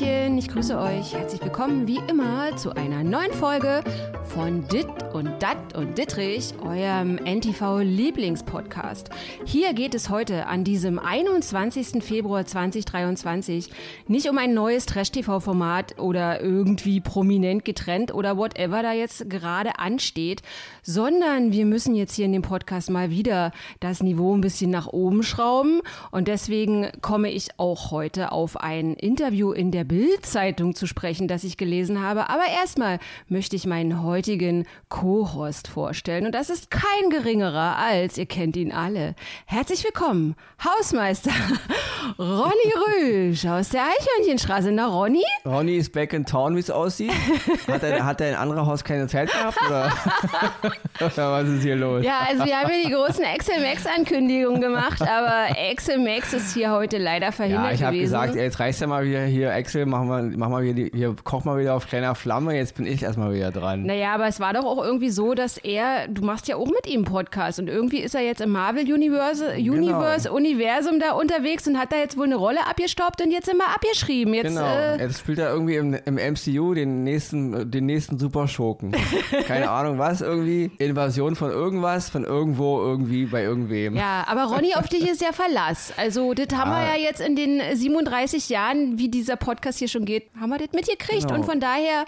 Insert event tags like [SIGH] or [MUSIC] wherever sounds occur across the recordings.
Hallöchen, ich grüße euch. Herzlich willkommen wie immer zu einer neuen Folge von Dit und Dat und Dittrich, eurem NTV-Lieblingspodcast. Hier geht es heute an diesem 21. Februar 2023 nicht um ein neues Trash-TV-Format oder irgendwie prominent getrennt oder whatever da jetzt gerade ansteht, sondern wir müssen jetzt hier in dem Podcast mal wieder das Niveau ein bisschen nach oben schrauben und deswegen komme ich auch heute auf ein Interview in der Bild-Zeitung zu sprechen, das ich gelesen habe. Aber erstmal möchte ich meinen heutigen Co-Host vorstellen. Und das ist kein geringerer als, ihr kennt ihn alle. Herzlich willkommen, Hausmeister [LAUGHS] Ronny Rüsch aus der Eichhörnchenstraße. Na, Ronny? Ronny ist back in town, wie es aussieht. Hat er, hat er in anderer Haus keine Zeit gehabt? [LAUGHS] Oder? was ist hier los? Ja, also wir haben ja die großen Excel Max-Ankündigungen gemacht, aber Excel Max ist hier heute leider verhindert Ja, ich habe gesagt, jetzt reißt ja mal wieder hier, Excel, mach mal, mach mal wieder, die- hier, koch mal wieder auf kleiner Flamme, jetzt bin ich erstmal wieder dran. Naja, aber es war doch auch irgendwie so, dass er, du machst ja auch mit ihm Podcast und irgendwie ist er jetzt im Marvel Universe, Genau. Universe Universum da unterwegs und hat da jetzt wohl eine Rolle abgestaubt und jetzt immer abgeschrieben. Jetzt, Genau, äh, jetzt spielt er irgendwie im, im MCU den nächsten, den nächsten Superschurken. [LAUGHS] Keine Ahnung was, irgendwie Invasion von irgendwas, von irgendwo, irgendwie bei irgendwem. ja, aber Ronny, auf dich ist ja Verlass. Also, das haben wir Ja. ja jetzt in den 37 Jahren, wie dieser Podcast hier schon geht, haben wir das mitgekriegt. Genau. Und von daher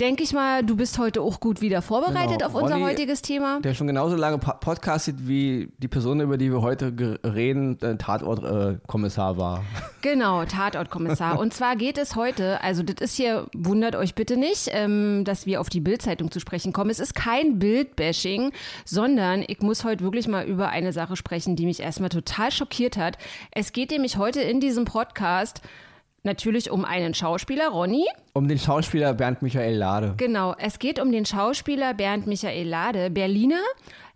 denke ich mal, du bist heute auch gut wieder vorbereitet Genau. auf unser Ronny, heutiges Thema. Der schon genauso lange po- podcastet, wie die Person, über die wir heute reden, äh, Tatort-Kommissar war. [LAUGHS] Genau, Tatortkommissar. Und zwar geht es heute, also das ist hier, wundert euch bitte nicht, ähm, dass wir auf die Bildzeitung zu sprechen kommen. Es ist kein Bildbashing, sondern ich muss heute wirklich mal über eine Sache sprechen, die mich erstmal total schockiert hat. Es geht nämlich heute in diesem Podcast natürlich um einen Schauspieler, Ronny. Um den Schauspieler Bernd Michael Lade. Genau, es geht um den Schauspieler Bernd Michael Lade, Berliner,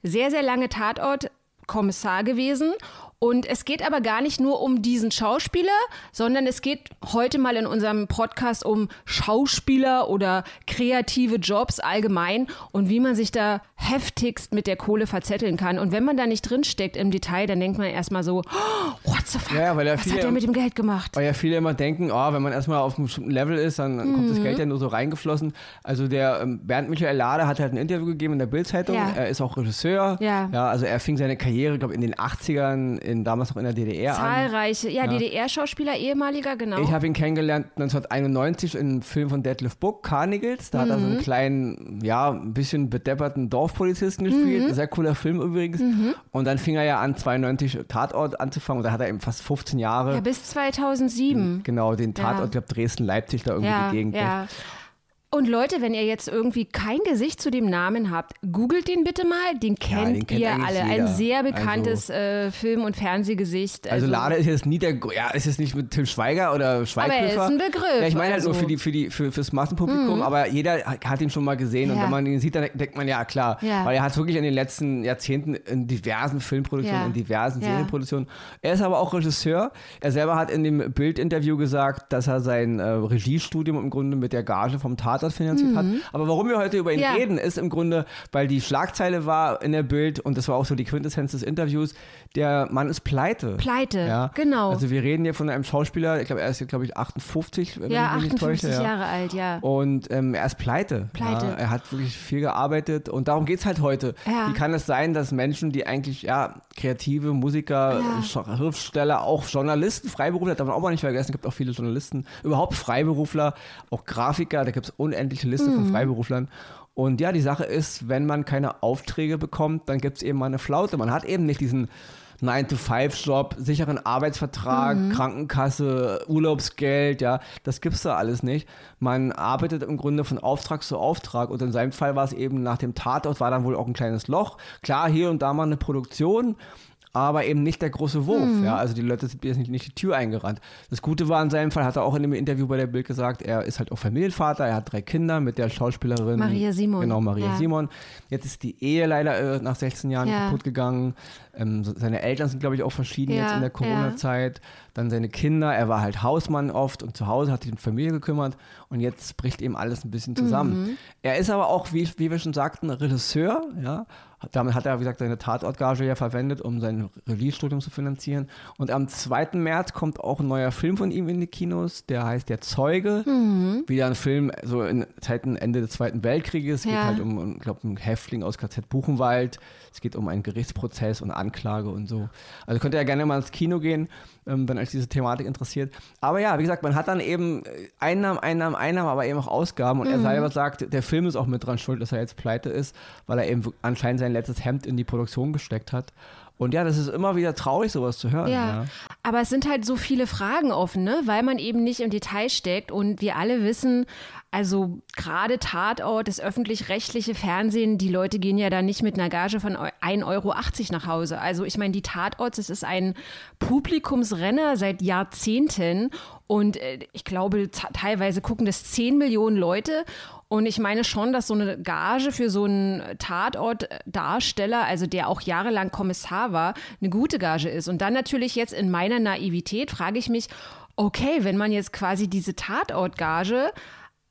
sehr, sehr lange Tatort-Kommissar gewesen. Und es geht aber gar nicht nur um diesen Schauspieler, sondern es geht heute mal in unserem Podcast um Schauspieler oder kreative Jobs allgemein und wie man sich da heftigst mit der Kohle verzetteln kann. Und wenn man da nicht drinsteckt im Detail, dann denkt man erstmal so, oh, what the fuck, Ja, ja was hat der mit dem Geld gemacht? Weil ja viele immer denken, oh, wenn man erstmal auf einem bestimmten Level ist, dann dann kommt das Mhm. Geld ja nur so reingeflossen. Also der ähm, Bernd Michael Lade hat halt ein Interview gegeben in der Bildzeitung. Ja. Er ist auch Regisseur. Ja. ja. Also er fing seine Karriere, glaube in den 80ern, in, damals noch in der DDR an. Zahlreiche, ja, DDR-Schauspieler, ehemaliger, genau. Ich habe ihn kennengelernt 1991 in einem Film von Detlef Book, Carnagles. Da hat er so Mhm. einen kleinen, ja, ein bisschen bedepperten Dorfpolizisten gespielt. Mhm. Sehr cooler Film übrigens. Und dann fing er ja an, 92 Tatort anzufangen. Und da hat er eben fast 15 Jahre. Ja, bis 2007. Genau, den Tatort, Ja. ich glaube Dresden-Leipzig da irgendwie Ja, die Gegend. ja. Und Leute, wenn ihr jetzt irgendwie kein Gesicht zu dem Namen habt, googelt den bitte mal. Den kennt, den kennt ihr alle. Ein jeder. sehr bekanntes äh, Film- und Fernsehgesicht. Also Lade ist jetzt nie der, ja, ist jetzt nicht mit Tim Schweiger oder Schweighöfer. Aber er ist ein Begriff, Ja, ich meine halt nur also. für die, für die, für, fürs Massenpublikum, aber jeder hat ihn schon mal gesehen und Ja. wenn man ihn sieht, dann denkt man ja klar, Ja. weil er hat wirklich in den letzten Jahrzehnten in diversen Filmproduktionen Ja. und diversen Ja. Serienproduktionen. Er ist aber auch Regisseur. Er selber hat in dem Bildinterview gesagt, dass er sein äh, Regiestudium im Grunde mit der Gage vom Tatort finanziert hat. Aber warum wir heute über ihn Mhm. Ja. reden, ist im Grunde, weil die Schlagzeile war in der Bild und das war auch so die Quintessenz des Interviews, der Mann ist pleite. Pleite, Ja, genau. Also wir reden hier von einem Schauspieler, ich glaube, er ist, glaube ich, 58, wenn ja, ich mich nicht 58 täusche. ja. Jahre alt, ja. Und ähm, er ist pleite. Pleite. Ja, er hat wirklich viel gearbeitet und darum geht es halt heute. Wie kann es sein, dass Menschen, die eigentlich ja kreative Musiker, Ja. Schriftsteller, auch Journalisten, Freiberufler, darf man auch mal nicht vergessen, es gibt auch viele Journalisten, überhaupt Freiberufler, auch Grafiker, da gibt es unendliche Liste Mhm. von Freiberuflern. Und ja, die Sache ist, wenn man keine Aufträge bekommt, dann gibt es eben mal eine Flaute. Man hat eben nicht diesen 9-to-5-Job, sicheren Arbeitsvertrag, Mhm. Krankenkasse, Urlaubsgeld, ja, das gibt's da alles nicht. Man arbeitet im Grunde von Auftrag zu Auftrag und in seinem Fall war es eben nach dem Tatort, war dann wohl auch ein kleines Loch. Klar, hier und da mal eine Produktion, aber eben nicht der große Wurf. Mhm. Ja, also die Leute sind jetzt nicht, nicht die Tür eingerannt. Das Gute war in seinem Fall, hat er auch in dem Interview bei der Bild gesagt, er ist halt auch Familienvater, er hat drei Kinder mit der Schauspielerin. Maria Simon. Genau, Maria Ja. Simon. Jetzt ist die Ehe leider äh, nach 16 Jahren Ja. kaputt gegangen. Ähm, seine Eltern sind, glaube ich, auch verschieden Ja, jetzt in der Corona-Zeit. Dann seine Kinder, er war halt Hausmann oft und zu Hause hat sich um die Familie gekümmert und jetzt bricht eben alles ein bisschen zusammen. Mhm. Er ist aber auch, wie, wie wir schon sagten, Regisseur, ja, Damit hat er, wie gesagt, seine Tatortgage ja verwendet, um sein Release-Studium zu finanzieren. Und am 2. März kommt auch ein neuer Film von ihm in die Kinos, der heißt Der Zeuge. Mhm. Wieder ein Film so in Zeiten Ende des Zweiten Weltkrieges. Es ja. geht halt um, ich glaube, einen Häftling aus KZ Buchenwald. Es geht um einen Gerichtsprozess und Anklage und so. Also könnt ihr ja gerne mal ins Kino gehen, ähm, wenn euch diese Thematik interessiert. Aber ja, wie gesagt, man hat dann eben äh, Einnahmen, Einnahmen, Einnahmen, aber eben auch Ausgaben. Und mhm. er selber sagt, der Film ist auch mit dran schuld, dass er jetzt pleite ist, weil er eben anscheinend sein letztes Hemd in die Produktion gesteckt hat. Und ja, das ist immer wieder traurig, sowas zu hören. Ja, ja, aber es sind halt so viele Fragen offen, ne? weil man eben nicht im Detail steckt. Und wir alle wissen, also gerade Tatort, das öffentlich-rechtliche Fernsehen, die Leute gehen ja da nicht mit einer Gage von 1,80 Euro nach Hause. Also ich meine, die Tatorts, es ist ein Publikumsrenner seit Jahrzehnten und äh, ich glaube, teilweise gucken das 10 Millionen Leute. Und ich meine schon, dass so eine Gage für so einen Tatortdarsteller, also der auch jahrelang Kommissar war, eine gute Gage ist. Und dann natürlich jetzt in meiner Naivität frage ich mich, okay, wenn man jetzt quasi diese Tatortgage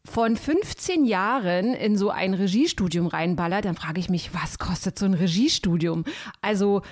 von 15 Jahren in so ein Regiestudium reinballert, dann frage ich mich, was kostet so ein Regiestudium? Also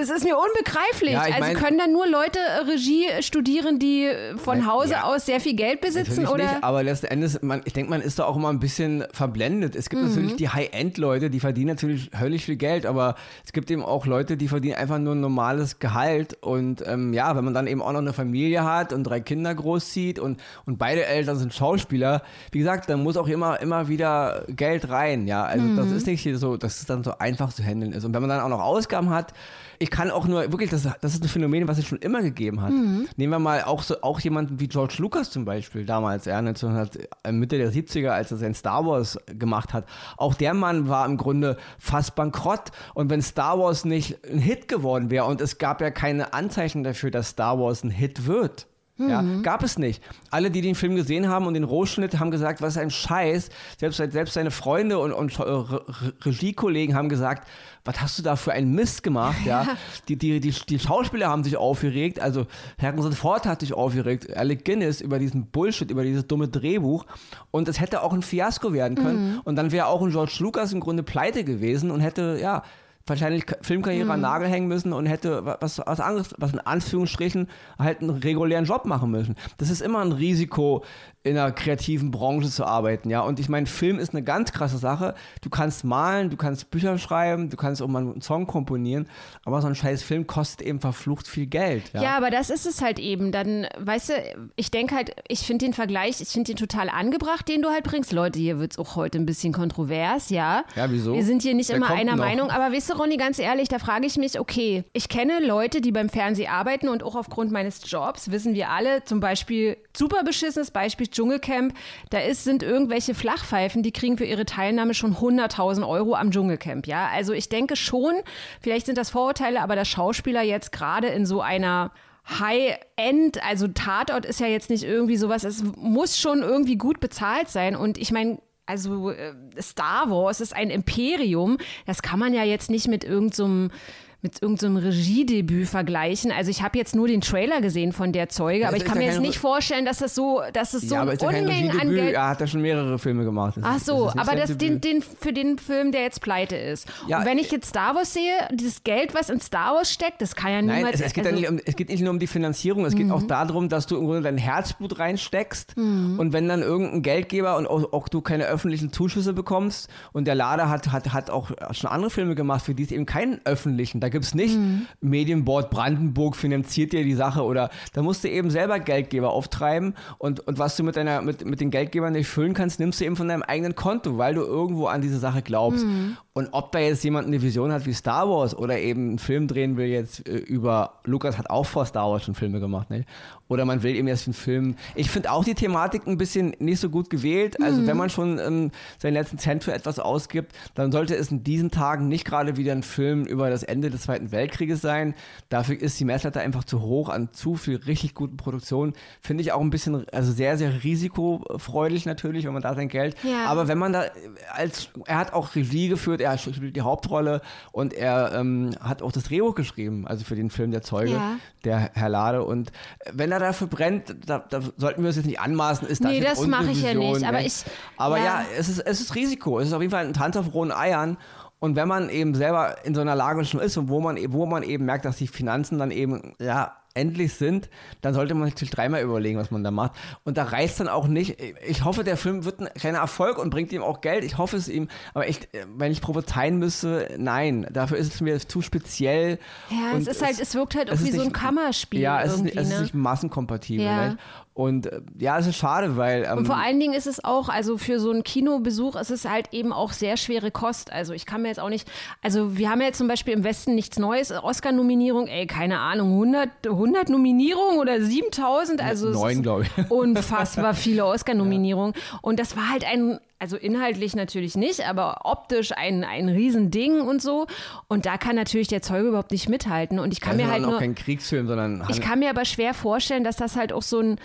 es ist mir unbegreiflich. Ja, also mein, können dann nur Leute Regie studieren, die von Hause ja, aus sehr viel Geld besitzen? Oder? Nicht, aber letzten Endes, man, ich denke, man ist da auch immer ein bisschen verblendet. Es gibt mhm. natürlich die High-End-Leute, die verdienen natürlich höllisch viel Geld, aber es gibt eben auch Leute, die verdienen einfach nur ein normales Gehalt. Und ähm, ja, wenn man dann eben auch noch eine Familie hat und drei Kinder großzieht und, und beide Eltern sind Schauspieler, wie gesagt, dann muss auch immer, immer wieder Geld rein. Ja, also mhm. das ist nicht so, dass es dann so einfach zu handeln ist. Und wenn man dann auch noch Ausgaben hat, ich kann auch nur, wirklich, das, das ist ein Phänomen, was es schon immer gegeben hat. Mhm. Nehmen wir mal auch, so, auch jemanden wie George Lucas zum Beispiel, damals, ja, 1900, äh, Mitte der 70er, als er sein Star Wars gemacht hat. Auch der Mann war im Grunde fast bankrott. Und wenn Star Wars nicht ein Hit geworden wäre, und es gab ja keine Anzeichen dafür, dass Star Wars ein Hit wird, ja, mhm. gab es nicht. Alle, die den Film gesehen haben und den Rohschnitt, haben gesagt, was ein Scheiß. Selbst, selbst seine Freunde und, und Re Regiekollegen haben gesagt, was hast du da für einen Mist gemacht? Ja? [LAUGHS] ja. Die, die, die, die, Schauspieler haben sich aufgeregt, also Harrison Ford hat sich aufgeregt, Alec Guinness über diesen Bullshit, über dieses dumme Drehbuch. Und es hätte auch ein Fiasko werden können. Mhm. Und dann wäre auch ein George Lucas im Grunde pleite gewesen und hätte, ja, wahrscheinlich Filmkarriere mhm. an Nagel hängen müssen und hätte was, was anderes, was in Anführungsstrichen halt einen regulären Job machen müssen. Das ist immer ein Risiko, in einer kreativen Branche zu arbeiten, ja. Und ich meine, Film ist eine ganz krasse Sache. Du kannst malen, du kannst Bücher schreiben, du kannst auch mal einen Song komponieren, aber so ein scheiß Film kostet eben verflucht viel Geld. Ja, ja aber das ist es halt eben. Dann, weißt du, ich denke halt, ich finde den Vergleich, ich finde den total angebracht, den du halt bringst. Leute, hier wird es auch heute ein bisschen kontrovers, ja. Ja, wieso? Wir sind hier nicht Wer immer einer noch? Meinung, aber weißt du, Ronny, ganz ehrlich, da frage ich mich, okay, ich kenne Leute, die beim Fernsehen arbeiten und auch aufgrund meines Jobs wissen wir alle, zum Beispiel, super beschissenes Beispiel, Dschungelcamp, da ist, sind irgendwelche Flachpfeifen, die kriegen für ihre Teilnahme schon 100.000 Euro am Dschungelcamp, ja. Also ich denke schon, vielleicht sind das Vorurteile, aber dass Schauspieler jetzt gerade in so einer High-End, also Tatort ist ja jetzt nicht irgendwie sowas, es muss schon irgendwie gut bezahlt sein. Und ich meine, also äh, Star Wars ist ein Imperium, das kann man ja jetzt nicht mit irgendeinem so mit irgendeinem so Regiedebüt vergleichen. Also ich habe jetzt nur den Trailer gesehen von der Zeuge, aber ich kann mir jetzt nicht vorstellen, dass das so, dass es so ja, aber ist Unmengen an Geld. Er hat ja schon mehrere Filme gemacht. Das Ach so, das aber das den, den, für den Film, der jetzt pleite ist. Ja, Und wenn ich jetzt Star Wars sehe, dieses Geld, was in Star Wars steckt, das kann ja niemals. Nein, es, es, geht, also, nicht um, es geht nicht nur um die Finanzierung, es mhm. geht auch darum, dass du im Grunde dein Herzblut reinsteckst mhm. und wenn dann irgendein Geldgeber und auch, auch, du keine öffentlichen Zuschüsse bekommst und der Lader hat, hat, hat auch schon andere Filme gemacht, für die es eben keinen öffentlichen, da gibt es nicht mhm. Medienboard Brandenburg finanziert dir die Sache oder da musst du eben selber Geldgeber auftreiben und, und was du mit, deiner, mit, mit den Geldgebern nicht füllen kannst, nimmst du eben von deinem eigenen Konto, weil du irgendwo an diese Sache glaubst. Mhm. Und ob da jetzt jemand eine Vision hat wie Star Wars oder eben einen Film drehen will jetzt äh, über, Lukas hat auch vor Star Wars schon Filme gemacht, ne? Oder man will eben erst einen Film. Ich finde auch die Thematik ein bisschen nicht so gut gewählt. Also mhm. wenn man schon ähm, seinen letzten Cent für etwas ausgibt, dann sollte es in diesen Tagen nicht gerade wieder ein Film über das Ende des Zweiten Weltkrieges sein. Dafür ist die Messlatte einfach zu hoch an zu viel richtig guten Produktionen. Finde ich auch ein bisschen, also sehr, sehr risikofreudig natürlich, wenn man da sein Geld. Ja. Aber wenn man da als, er hat auch Regie geführt, er spielt die Hauptrolle und er ähm, hat auch das Drehbuch geschrieben, also für den Film Der Zeuge, ja. der Herr Lade. Und wenn er dafür brennt, da, da sollten wir uns jetzt nicht anmaßen, ist das Nee, das mache ich ja nicht, aber ich. Aber ja, ja, es, ist, es ist Risiko. Es ist auf jeden Fall ein Tanz auf rohen Eiern. Und wenn man eben selber in so einer Lage schon ist und wo man, wo man eben merkt, dass die Finanzen dann eben, ja, endlich sind, dann sollte man sich dreimal überlegen, was man da macht. Und da reißt dann auch nicht. Ich hoffe, der Film wird ein kleiner Erfolg und bringt ihm auch Geld. Ich hoffe es ihm. Aber ich, wenn ich prophezeien müsste, nein. Dafür ist es mir zu speziell. Ja, es ist halt, es wirkt halt auch wie so ein Kammerspiel. Ja, es, ist, ne? es ist nicht massenkompatibel. Ja. Nicht? Und äh, ja, es ist schade, weil. Ähm, und vor allen Dingen ist es auch, also für so einen Kinobesuch ist es halt eben auch sehr schwere Kost. Also ich kann mir jetzt auch nicht, also wir haben ja jetzt zum Beispiel im Westen nichts Neues, Oscar-Nominierung, ey, keine Ahnung, 100, 100 Nominierungen oder 7000, also neun, glaube ich. unfassbar viele Oscar-Nominierungen. [LAUGHS] Ja. Und das war halt ein also inhaltlich natürlich nicht, aber optisch ein, ein Riesending und so. Und da kann natürlich der Zeuge überhaupt nicht mithalten. Und ich kann das mir halt auch nur. kein Kriegsfilm, sondern. Ich kann mir aber schwer vorstellen, dass das halt auch so ein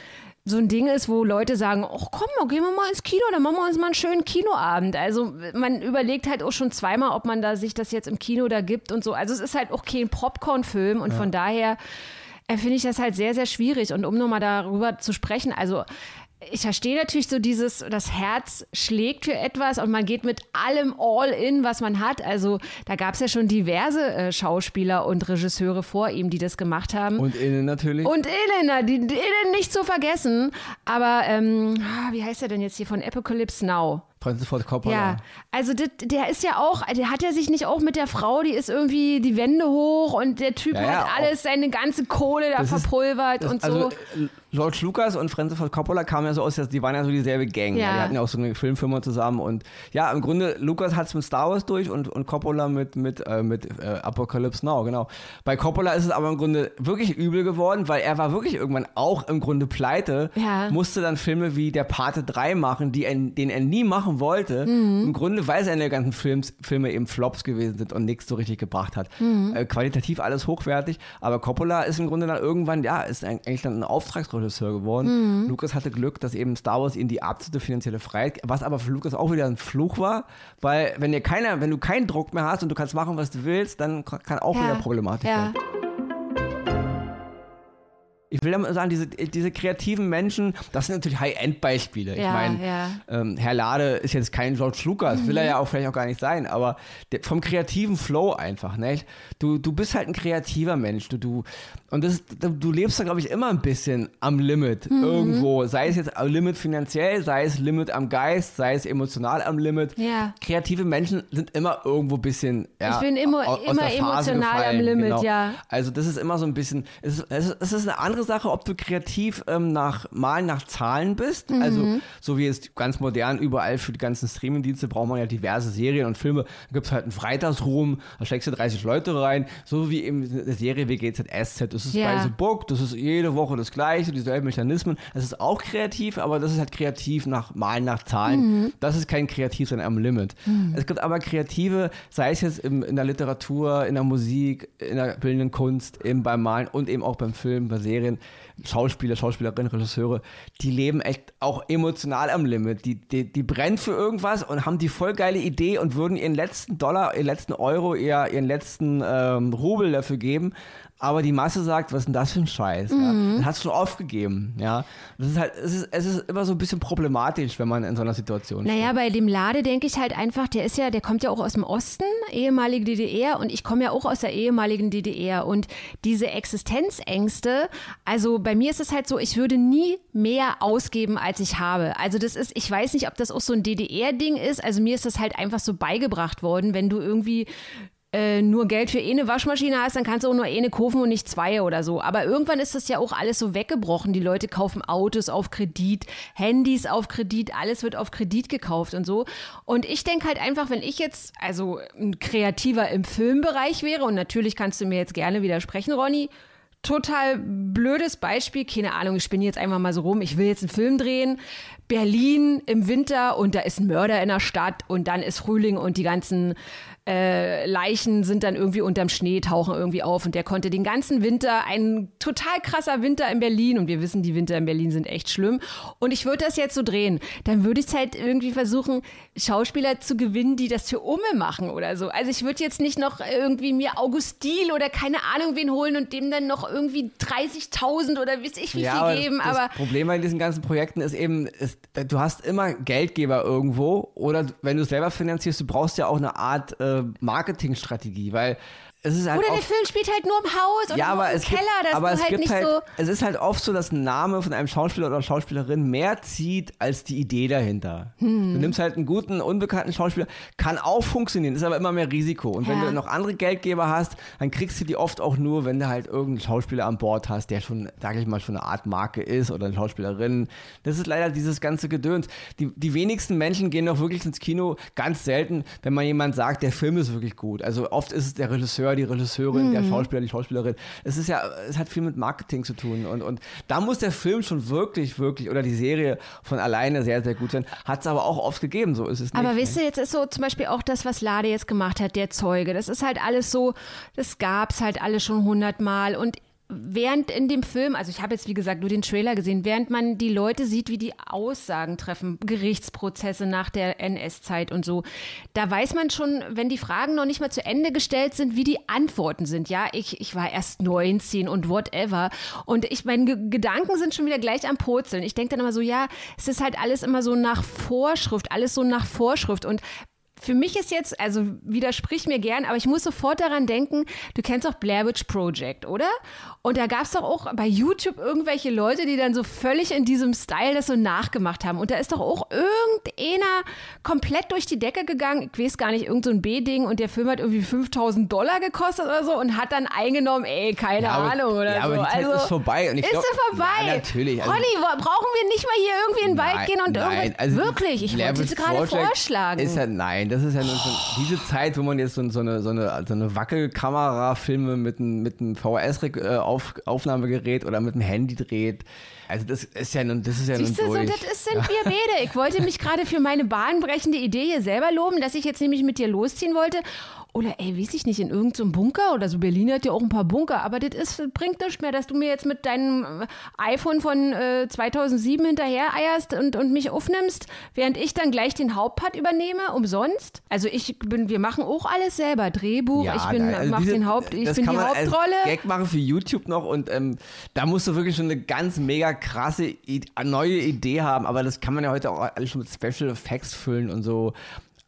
so ein Ding ist, wo Leute sagen, ach komm, gehen wir mal ins Kino, dann machen wir uns mal einen schönen Kinoabend. Also man überlegt halt auch schon zweimal, ob man da sich das jetzt im Kino da gibt und so. Also es ist halt auch kein Popcorn-Film und ja. von daher äh, finde ich das halt sehr, sehr schwierig. Und um nochmal darüber zu sprechen, also ich verstehe natürlich so dieses, das Herz schlägt für etwas und man geht mit allem all in, was man hat. Also da gab es ja schon diverse äh, Schauspieler und Regisseure vor ihm, die das gemacht haben. Und innen natürlich. Und innen, die, die innen nicht zu vergessen. Aber ähm, ah, wie heißt er denn jetzt hier von Apocalypse Now? Francis Ford Coppola. Ja, also das, der ist ja auch, der hat ja sich nicht auch mit der Frau, die ist irgendwie die Wände hoch und der Typ Ja, ja, hat alles, seine ganze Kohle da ist- verpulvert Das- und also, so. George Lucas und Francis Ford Coppola kamen ja so aus, die waren ja so dieselbe Gang. Ja. Die hatten ja auch so eine Filmfirma zusammen. Und ja, im Grunde, Lucas hat es mit Star Wars durch und, und Coppola mit, mit, äh, mit äh, Apocalypse Now, genau. Bei Coppola ist es aber im Grunde wirklich übel geworden, weil er war wirklich irgendwann auch im Grunde pleite, musste dann Filme wie Der Pate 3 machen, die er, den er nie machen wollte. Mhm. Im Grunde, weil seine ganzen Films, Filme eben Flops gewesen sind und nichts so richtig gebracht hat. Mhm. Äh, qualitativ alles hochwertig, aber Coppola ist im Grunde dann irgendwann, ja, ist eigentlich dann ein Auftragsregisseur geworden. Mhm. Lucas hatte Glück, dass eben Star Wars ihm die absolute finanzielle Freiheit, was aber für Lucas auch wieder ein Fluch war, weil wenn dir keiner, wenn du keinen Druck mehr hast und du kannst machen, was du willst, dann kann auch wieder problematisch ja. werden. Ich will damit sagen, diese, diese kreativen Menschen, das sind natürlich High-End-Beispiele. ich Ja, meine, ja. ähm, Herr Lade ist jetzt kein George Lucas, will er ja auch vielleicht auch gar nicht sein, aber der, vom kreativen Flow einfach, nicht? Du, du bist halt ein kreativer Mensch. Du, du, und das, ist- du, lebst da, glaube ich, immer ein bisschen am Limit irgendwo. Sei es jetzt am Limit finanziell, sei es Limit am Geist, sei es emotional am Limit. Ja. Kreative Menschen sind immer irgendwo ein bisschen. Ja, Ich bin immer- immer emotional am gefallen, Limit, genau. ja. Also das ist immer so ein bisschen, es ist, es ist, ist eine andere Sache, ob du kreativ ähm, nach Malen nach Zahlen bist. Mhm. Also so wie es ganz modern überall für die ganzen Streamingdienste braucht man ja diverse Serien und Filme. Da gibt es halt einen Freitagsruhm, da steckst du 30 Leute rein, so wie eben eine Serie wie GZSZ. Das ist Ja. bei The Book, das ist jede Woche das gleiche, dieselben Mechanismen. Das ist auch kreativ, aber das ist halt kreativ nach Malen nach Zahlen. Das ist kein Kreativ, sondern am Limit. Es gibt aber Kreative, sei es jetzt im, in der Literatur, in der Musik, in der bildenden Kunst, eben beim Malen und eben auch beim Film, bei Serien, Schauspieler, Schauspielerinnen, Regisseure, die leben echt auch emotional am Limit. Die, die, die brennen für irgendwas und haben die voll geile Idee und würden ihren letzten Dollar, ihren letzten Euro, ihr, ihren letzten ähm, Rubel dafür geben. Aber die Masse sagt, was ist denn das für ein Scheiß? Ja? Dann hat es schon aufgegeben. Ja? Das ist halt, es ist, es ist immer so ein bisschen problematisch, wenn man in so einer Situation Naja, bei dem Lade denke ich halt einfach, der ist ja, der kommt ja auch aus dem Osten, ehemalige DDR, und ich komme ja auch aus der ehemaligen DDR. Und diese Existenzängste, also bei mir ist es halt so, ich würde nie mehr ausgeben, als ich habe. Also das ist, ich weiß nicht, ob das auch so ein DDR-Ding ist. Also mir ist das halt einfach so beigebracht worden, wenn du irgendwie äh, nur Geld für eine Waschmaschine hast, dann kannst du auch nur eine kaufen und nicht zwei oder so. Aber irgendwann ist das ja auch alles so weggebrochen. Die Leute kaufen Autos auf Kredit, Handys auf Kredit, alles wird auf Kredit gekauft und so. Und ich denke halt einfach, wenn ich jetzt also ein Kreativer im Filmbereich wäre, und natürlich kannst du mir jetzt gerne widersprechen, Ronny, total blödes Beispiel, keine Ahnung, ich spinne jetzt einfach mal so rum, ich will jetzt einen Film drehen, Berlin im Winter und da ist ein Mörder in der Stadt und dann ist Frühling und die ganzen äh, Leichen sind dann irgendwie unterm Schnee, tauchen irgendwie auf und der konnte den ganzen Winter, ein total krasser Winter in Berlin und wir wissen, die Winter in Berlin sind echt schlimm und ich würde das jetzt so drehen, dann würde ich halt irgendwie versuchen, Schauspieler zu gewinnen, die das für Umme machen oder so. Also ich würde jetzt nicht noch irgendwie mir August Diel oder keine Ahnung wen holen und dem dann noch irgendwie 30.000 oder weiß ich wie Ja, viel aber geben, das aber Problem bei diesen ganzen Projekten ist eben, ist, du hast immer Geldgeber irgendwo oder wenn du es selber finanzierst, du brauchst ja auch eine Art äh, Marketingstrategie, weil es ist halt oder der oft, Film spielt halt nur im Haus oder ja, aber im es Keller, gibt, aber es halt gibt nicht halt, so. es ist halt oft so, dass ein Name von einem Schauspieler oder Schauspielerin mehr zieht als die Idee dahinter. Hm. Du nimmst halt einen guten, unbekannten Schauspieler, kann auch funktionieren, ist aber immer mehr Risiko. Und wenn Ja. du noch andere Geldgeber hast, dann kriegst du die oft auch nur, wenn du halt irgendeinen Schauspieler an Bord hast, der schon, sag ich mal, schon eine Art Marke ist oder eine Schauspielerin. Das ist leider dieses ganze Gedöns. Die, die wenigsten Menschen gehen doch wirklich ins Kino, ganz selten, wenn man jemand sagt, der Film ist wirklich gut. Also oft ist es der Regisseur, die Regisseurin, Mhm. der Schauspieler, die Schauspielerin. Es ist ja, es hat viel mit Marketing zu tun. Und, und da muss der Film schon wirklich, wirklich, oder die Serie von alleine sehr, sehr gut sein. Hat es aber auch oft gegeben, so ist es nicht. Aber ne? wisst ihr, jetzt ist so zum Beispiel auch das, was Lade jetzt gemacht hat, der Zeuge. Das ist halt alles so, das gab's halt alles schon hundertmal. Und während in dem Film, also ich habe jetzt wie gesagt nur den Trailer gesehen, während man die Leute sieht, wie die Aussagen treffen, Gerichtsprozesse nach der NS-Zeit und so, da weiß man schon, wenn die Fragen noch nicht mal zu Ende gestellt sind, wie die Antworten sind. Ja, ich, ich war erst 19 und whatever. Und ich, meine Ge- Gedanken sind schon wieder gleich am Purzeln. Ich denke dann immer so, ja, es ist halt alles immer so nach Vorschrift, alles so nach Vorschrift. Und für mich ist jetzt, also widersprich mir gern, aber ich muss sofort daran denken, du kennst doch Blair Witch Project, oder? Und da gab es doch auch bei YouTube irgendwelche Leute, die dann so völlig in diesem Style das so nachgemacht haben. Und da ist doch auch irgendeiner komplett durch die Decke gegangen, ich weiß gar nicht, irgend so ein B-Ding und der Film hat irgendwie 5000 Dollar gekostet oder so und hat dann eingenommen, ey, keine Ja, aber- Ahnung oder ja, aber so. die Zeit also, ist vorbei. Und ich ist glaub- sie vorbei? Ja, natürlich. Also- Ronny, brauchen wir nicht mal hier irgendwie in den Wald gehen und nein, irgendwas? also Wirklich, ich Blair wollte es gerade vorschlagen. Ist ja, nein, das ist ja so, diese Zeit, wo man jetzt so, so eine, so eine, so eine Wackelkamera-Filme mit einem mit einem VHS-Aufnahmegerät oder mit einem Handy dreht. Also das ist ja nun, das ist ja Siehst du, nun so, durch. das sind wir beide. Ich wollte mich gerade für meine bahnbrechende Idee hier selber loben, dass ich jetzt nämlich mit dir losziehen wollte. Oder ey, weiß ich nicht, in irgendeinem Bunker oder so. Berlin hat ja auch ein paar Bunker, aber das ist, bringt nichts mehr, dass du mir jetzt mit deinem äh, iPhone von äh, 2007 hinterher eierst und, und mich aufnimmst, während ich dann gleich den Hauptpart übernehme, umsonst. Also ich bin, wir machen auch alles selber. Drehbuch, ich bin, nein, also mach diese- den Haupt, ich bin die Hauptrolle. Gag machen für YouTube noch und ähm, da musst du wirklich schon eine ganz mega krasse I neue Idee haben, aber das kann man ja heute auch alles schon mit Special Effects füllen und so.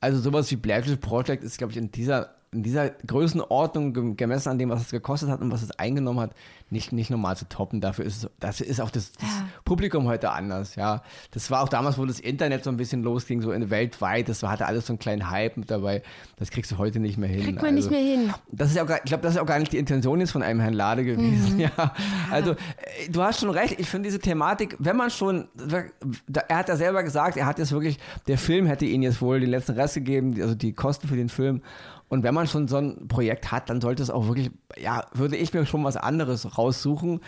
Also sowas wie Blair Witch Project ist, glaube ich, in dieser in dieser Größenordnung gem- gemessen an dem, was es gekostet hat und was es eingenommen hat, nicht, nicht normal zu toppen. Dafür ist dafür ist auch das, das Ja. Publikum heute anders, ja. Das war auch damals, wo das Internet so ein bisschen losging, so in weltweit, das war, hatte alles so einen kleinen Hype mit dabei. Das kriegst du heute nicht mehr hin. Kriegt man nicht mehr hin. Das ist auch, ich glaube, das ist auch gar nicht die Intention jetzt von einem Herrn Lade gewesen. [LAUGHS] Ja, also äh, du hast schon recht. Ich finde diese Thematik, wenn man schon, er hat ja selber gesagt, er hat jetzt wirklich, der Film hätte ihn jetzt wohl den letzten Rest gegeben, also die Kosten für den Film. Und wenn man schon so ein Projekt hat, dann sollte es auch wirklich, ja, würde ich mir schon was anderes raussuchen,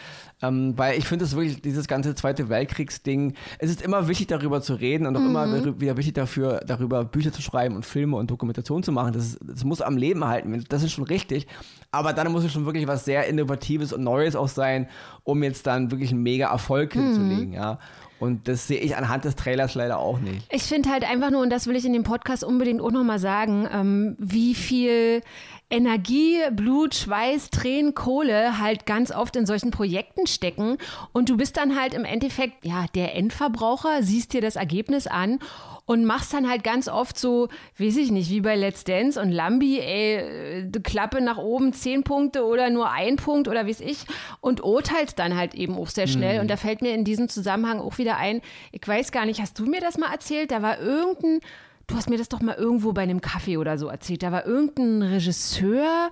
ähm, weil ich finde es wirklich, dieses ganze Zweite Weltkriegsding, es ist immer wichtig, darüber zu reden und auch immer darü- wieder wichtig dafür, darüber Bücher zu schreiben und Filme und Dokumentation zu machen. Das, ist, das muss am Leben halten, das ist schon richtig. Aber dann muss es schon wirklich was sehr Innovatives und Neues auch sein, um jetzt dann wirklich einen mega Erfolg hinzulegen, ja. Und das sehe ich anhand des Trailers leider auch nicht. Ich finde halt einfach nur, und das will ich in dem Podcast unbedingt auch nochmal sagen, ähm, wie viel Energie, Blut, Schweiß, Tränen, Kohle halt ganz oft in solchen Projekten stecken. Und du bist dann halt im Endeffekt, ja, der Endverbraucher, siehst dir das Ergebnis an und machst dann halt ganz oft so, weiß ich nicht, wie bei Let's Dance und Lambi, ey, äh, Klappe nach oben, zehn Punkte oder nur ein Punkt oder weiß ich und urteilst dann halt eben auch sehr schnell. Und da fällt mir in diesem Zusammenhang auch wieder ein, ich weiß gar nicht, hast du mir das mal erzählt? Da war irgendein, du hast mir das doch mal irgendwo bei einem Kaffee oder so erzählt, da war irgendein Regisseur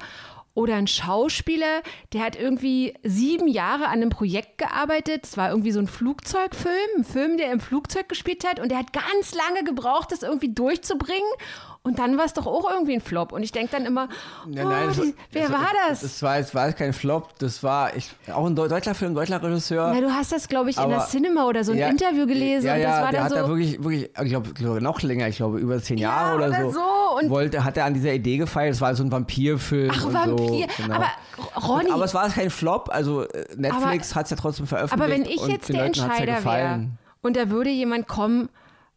oder ein Schauspieler, der hat irgendwie sieben Jahre an einem Projekt gearbeitet. Es war irgendwie so ein Flugzeugfilm, ein Film, der im Flugzeug gespielt hat. Und der hat ganz lange gebraucht, das irgendwie durchzubringen. Und dann war es doch auch irgendwie ein Flop. Und ich denke dann immer, Ja, oh, nein, das die, wer das war das? Das war, das war kein Flop, das war ich, auch ein Deu- deutscher Film, deutscher Regisseur. Na, du hast das, glaube ich, in der Cinema oder so ein Ja, Interview gelesen. Ja, und das ja, war der dann hat so. da wirklich, wirklich, ich glaube, glaub, noch länger, ich glaube, über zehn Ja, Jahre oder, oder so. so, und- wollte, hat er an dieser Idee gefeilt, es war so ein Vampirfilm. Ach, und Vampir. So, genau. Aber Ronny, aber es war kein Flop, also äh, Netflix hat es ja trotzdem veröffentlicht. Aber wenn ich und jetzt der Leuten hat's ja Entscheider wäre und da würde jemand kommen,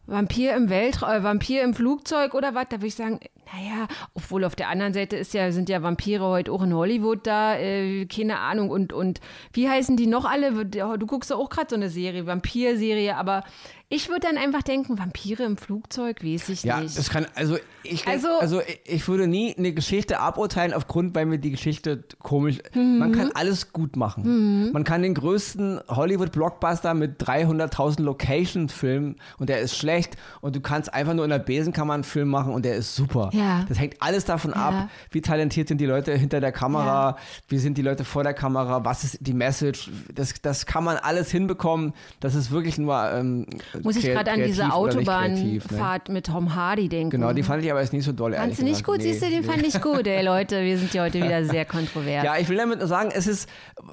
Vampir im Weltraum, äh, Vampir im Flugzeug oder was, da würde ich sagen, Naja, obwohl auf der anderen Seite ist ja, sind ja Vampire heute auch in Hollywood da, äh, keine Ahnung. Und, und wie heißen die noch alle? Du guckst ja auch gerade so eine Serie, Vampir-Serie, aber ich würde dann einfach denken, Vampire im Flugzeug, weiß ich Ja, nicht. das kann, also ich, denk, Also- also, ich würde nie eine Geschichte aburteilen aufgrund, weil mir die Geschichte komisch, man Mhm. kann alles gut machen. Man kann den größten Hollywood-Blockbuster mit 300.000 Locations filmen und der ist schlecht und du kannst einfach nur in der Besenkammer einen Film machen und der ist super. Ja. Das hängt alles davon Ja. ab, wie talentiert sind die Leute hinter der Kamera, wie sind die Leute vor der Kamera, was ist die Message, das, das kann man alles hinbekommen. Das ist wirklich nur ähm, Muss ich gerade an diese kreativ, ne? Autobahnfahrt mit Tom Hardy denken. Genau, die fand ich aber jetzt nicht so doll, Fandst du nicht gut? Nee, Siehst du, den nee. fand ich gut. Ey, Leute, wir sind ja heute wieder sehr [LAUGHS] kontrovers. Ja, ich will damit nur sagen, es ist,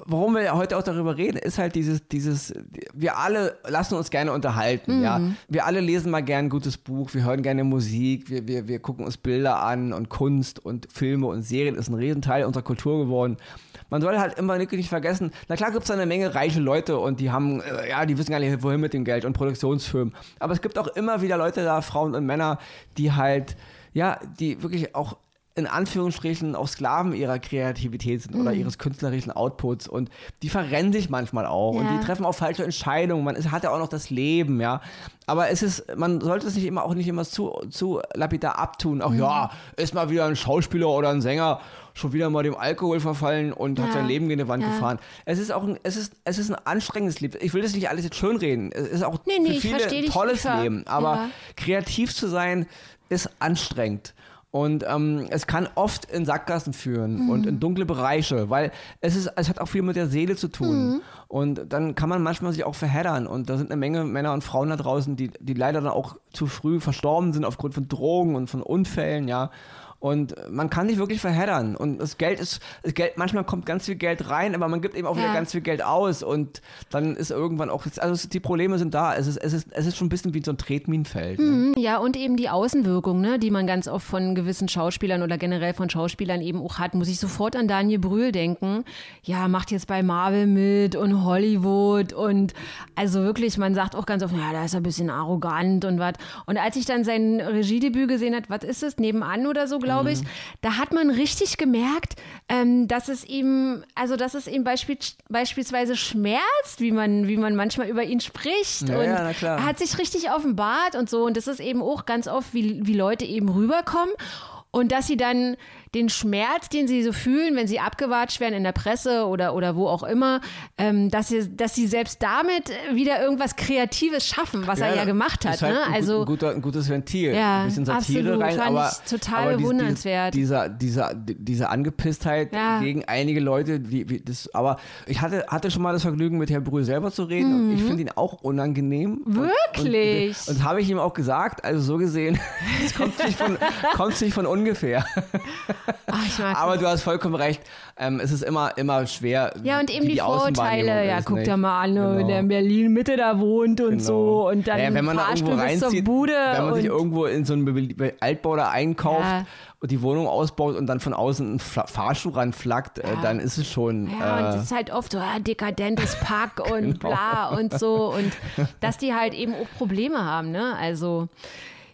warum wir heute auch darüber reden, ist halt dieses, dieses, wir alle lassen uns gerne unterhalten, ja. Mhm. Wir alle lesen mal gern ein gutes Buch, wir hören gerne Musik, wir, wir, wir gucken uns Bilder an und Kunst und Filme und Serien ist ein Riesenteil unserer Kultur geworden. Man soll halt immer nicht vergessen, na klar gibt es eine Menge reiche Leute und die haben, äh, ja, die wissen gar nicht, wohin mit dem Geld und Produktionsfirmen. Aber es gibt auch immer wieder Leute da, Frauen und Männer, die halt, ja, die wirklich auch in Anführungsstrichen auch Sklaven ihrer Kreativität sind Mhm. oder ihres künstlerischen Outputs und die verrennen sich manchmal auch und Ja. die treffen auch falsche Entscheidungen. Man ist, hat ja auch noch das Leben, ja. Aber es ist, man sollte es nicht immer auch nicht immer zu, zu lapidar abtun. Mhm. Auch ja, ist mal wieder ein Schauspieler oder ein Sänger schon wieder mal dem Alkohol verfallen und hat Ja. sein Leben gegen die Wand Ja. gefahren. Es ist auch ein, es ist, es ist ein anstrengendes Leben. Ich will das nicht alles jetzt schönreden. Es ist auch Nee, nee, für viele ein tolles. Leben. Aber Ja. kreativ zu sein ist anstrengend. Und ähm, es kann oft in Sackgassen führen Mhm. und in dunkle Bereiche, weil es ist, es hat auch viel mit der Seele zu tun. Mhm. Und dann kann man manchmal sich auch verheddern. Und da sind eine Menge Männer und Frauen da draußen, die, die leider dann auch zu früh verstorben sind aufgrund von Drogen und von Unfällen, ja. Und man kann sich wirklich verheddern. Und das Geld ist, das Geld, manchmal kommt ganz viel Geld rein, aber man gibt eben auch wieder Ja. ganz viel Geld aus. Und dann ist irgendwann auch, also die Probleme sind da. Es ist, es ist, es ist schon ein bisschen wie so ein Tretminenfeld. Ne? Ja, und eben die Außenwirkung, ne, die man ganz oft von gewissen Schauspielern oder generell von Schauspielern eben auch hat, muss ich sofort an Daniel Brühl denken. Ja, macht jetzt bei Marvel mit und Hollywood und also wirklich, man sagt auch ganz oft, ja, da ist er ein bisschen arrogant und was. Und als ich dann sein Regiedebüt gesehen hat, was ist es, nebenan oder so, glaube ich, da hat man richtig gemerkt, ähm, dass es ihm, also dass es ihm beispiel, beispielsweise schmerzt, wie man, wie man manchmal über ihn spricht. Ja, und ja, er hat sich richtig offenbart und so. Und das ist eben auch ganz oft, wie, wie Leute eben rüberkommen. Und dass sie dann den Schmerz, den sie so fühlen, wenn sie abgewatscht werden in der Presse oder, oder wo auch immer, ähm, dass, sie, dass sie selbst damit wieder irgendwas Kreatives schaffen, was er ja gemacht hat. halt ne? ein, Also, ein, guter, ein gutes Ventil. Ja, ein bisschen Satire absolut. rein, aber, ich total aber bewundernswert. Dieser, dieser, diese Angepisstheit Ja. gegen einige Leute, die, wie das, aber ich hatte, hatte schon mal das Vergnügen, mit Herrn Brühl selber zu reden und ich finde ihn auch unangenehm. Und- Mhm. Wirklich? Und, und, das habe ich ihm auch gesagt, also so gesehen, [LAUGHS] es kommt nicht von, kommt nicht von ungefähr. Ach, ich mag Aber du hast vollkommen recht, ähm, es ist immer, immer schwer. Ja, und eben die, Außenwahrnehmung Vorurteile. Ja, ist, guck dir mal an, Genau. der in Berlin Mitte da wohnt und Genau. so. Und dann Naja, wenn man da irgendwo reinzieht, Bude. wenn man sich und, irgendwo in so einen Altbau da einkauft Ja. und die Wohnung ausbaut und dann von außen ein Fla Fahrstuhl ranflackt, äh, Ja. dann ist es schon. Ja, und äh, es ist halt oft so, ja, dekadentes Pack [LAUGHS] und Genau. bla und so. Und dass die halt eben auch Probleme haben, ne? Also.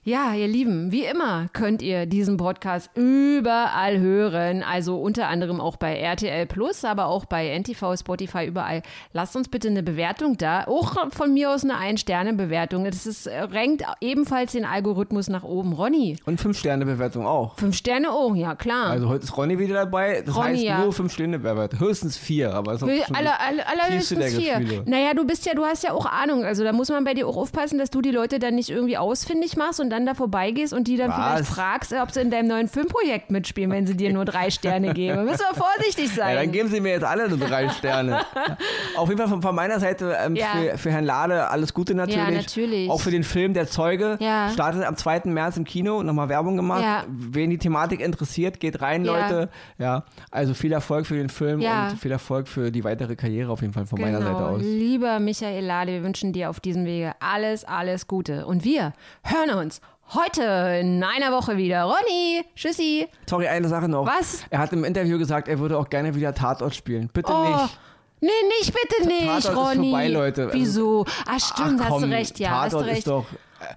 Ja, ihr Lieben, wie immer könnt ihr diesen Podcast überall hören, also unter anderem auch bei RTL Plus, aber auch bei NTV, Spotify, überall. Lasst uns bitte eine Bewertung da, auch von mir aus eine Ein-Sterne-Bewertung. Das ist, äh, renkt ebenfalls den Algorithmus nach oben. Ronny, und Fünf-Sterne-Bewertung auch. fünf Sterne, oh, ja klar. Also heute ist Ronny wieder dabei. Das Ronny, heißt ja. nur Fünf-Sterne-Bewertung. Höchstens vier, aber es ist auch Alle, alle, allerhöchstens vier. Gefühle. Naja, du bist ja, du hast ja auch Ahnung. Also da muss man bei dir auch aufpassen, dass du die Leute dann nicht irgendwie ausfindig machst und dann da vorbeigehst und die dann Was? vielleicht fragst, ob sie in deinem neuen Filmprojekt mitspielen, wenn sie dir nur drei Sterne geben. Müssen wir vorsichtig Ja, sein. dann geben Sie mir jetzt alle nur drei Sterne. Ja. [LAUGHS] Auf jeden Fall von, von meiner Seite ähm, Ja. für, für Herrn Lade alles Gute natürlich. Ja, natürlich. Auch für den Film Der Zeuge. Ja. Startet am 2. März im Kino. Nochmal Werbung gemacht. Ja. Wen die Thematik interessiert, geht rein, Ja. Leute. Ja. Also viel Erfolg für den Film Ja. und viel Erfolg für die weitere Karriere auf jeden Fall von meiner Genau. Seite aus. Lieber Michael Lade, wir wünschen dir auf diesem Wege alles, alles Gute. Und wir hören uns heute in einer Woche wieder. Ronny, tschüssi. Sorry, eine Sache noch. Was? Er hat im Interview gesagt, er würde auch gerne wieder Tatort spielen. Bitte Oh, nicht. Nee, nicht, bitte nicht, Tatort ist Ronny. vorbei, Leute. Wieso? Ah, stimmt, Ach, hast komm, du recht, ja, Tatort hast du recht. ist doch.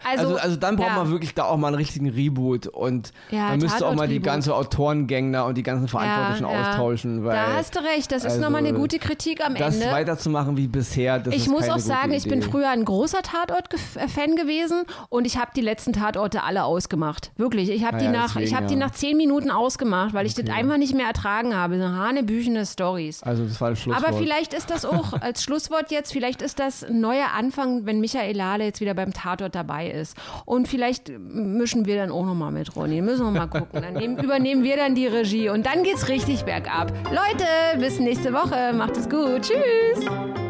Also, Also, also dann braucht ja. man wirklich da auch mal einen richtigen Reboot und Ja, man müsste auch mal die Tatort-Reboot. ganze Autorengänger und die ganzen Verantwortlichen Ja, ja. austauschen, weil Da hast du recht, das ist also, nochmal eine gute Kritik am das Ende. weiterzumachen wie bisher, das Ich ist muss auch sagen, ich bin früher ein großer Tatort-Fan gewesen und ich habe die letzten Tatorte alle ausgemacht. Wirklich. Ich habe Ah die, nach, ich deswegen, hab die nach zehn Minuten ausgemacht, weil ich das einfach nicht mehr ertragen habe. So hanebüchene Stories. Also das war das Schlusswort. Aber vielleicht ist das auch [LAUGHS] als Schlusswort jetzt, vielleicht ist das ein neuer Anfang, wenn Michael Lale jetzt wieder beim Tatort dabei ist. Und vielleicht mischen wir dann auch nochmal mit Ronny. Müssen wir mal gucken. Dann nehmen, übernehmen wir dann die Regie und dann geht's richtig bergab. Leute, bis nächste Woche. Macht es gut. Tschüss.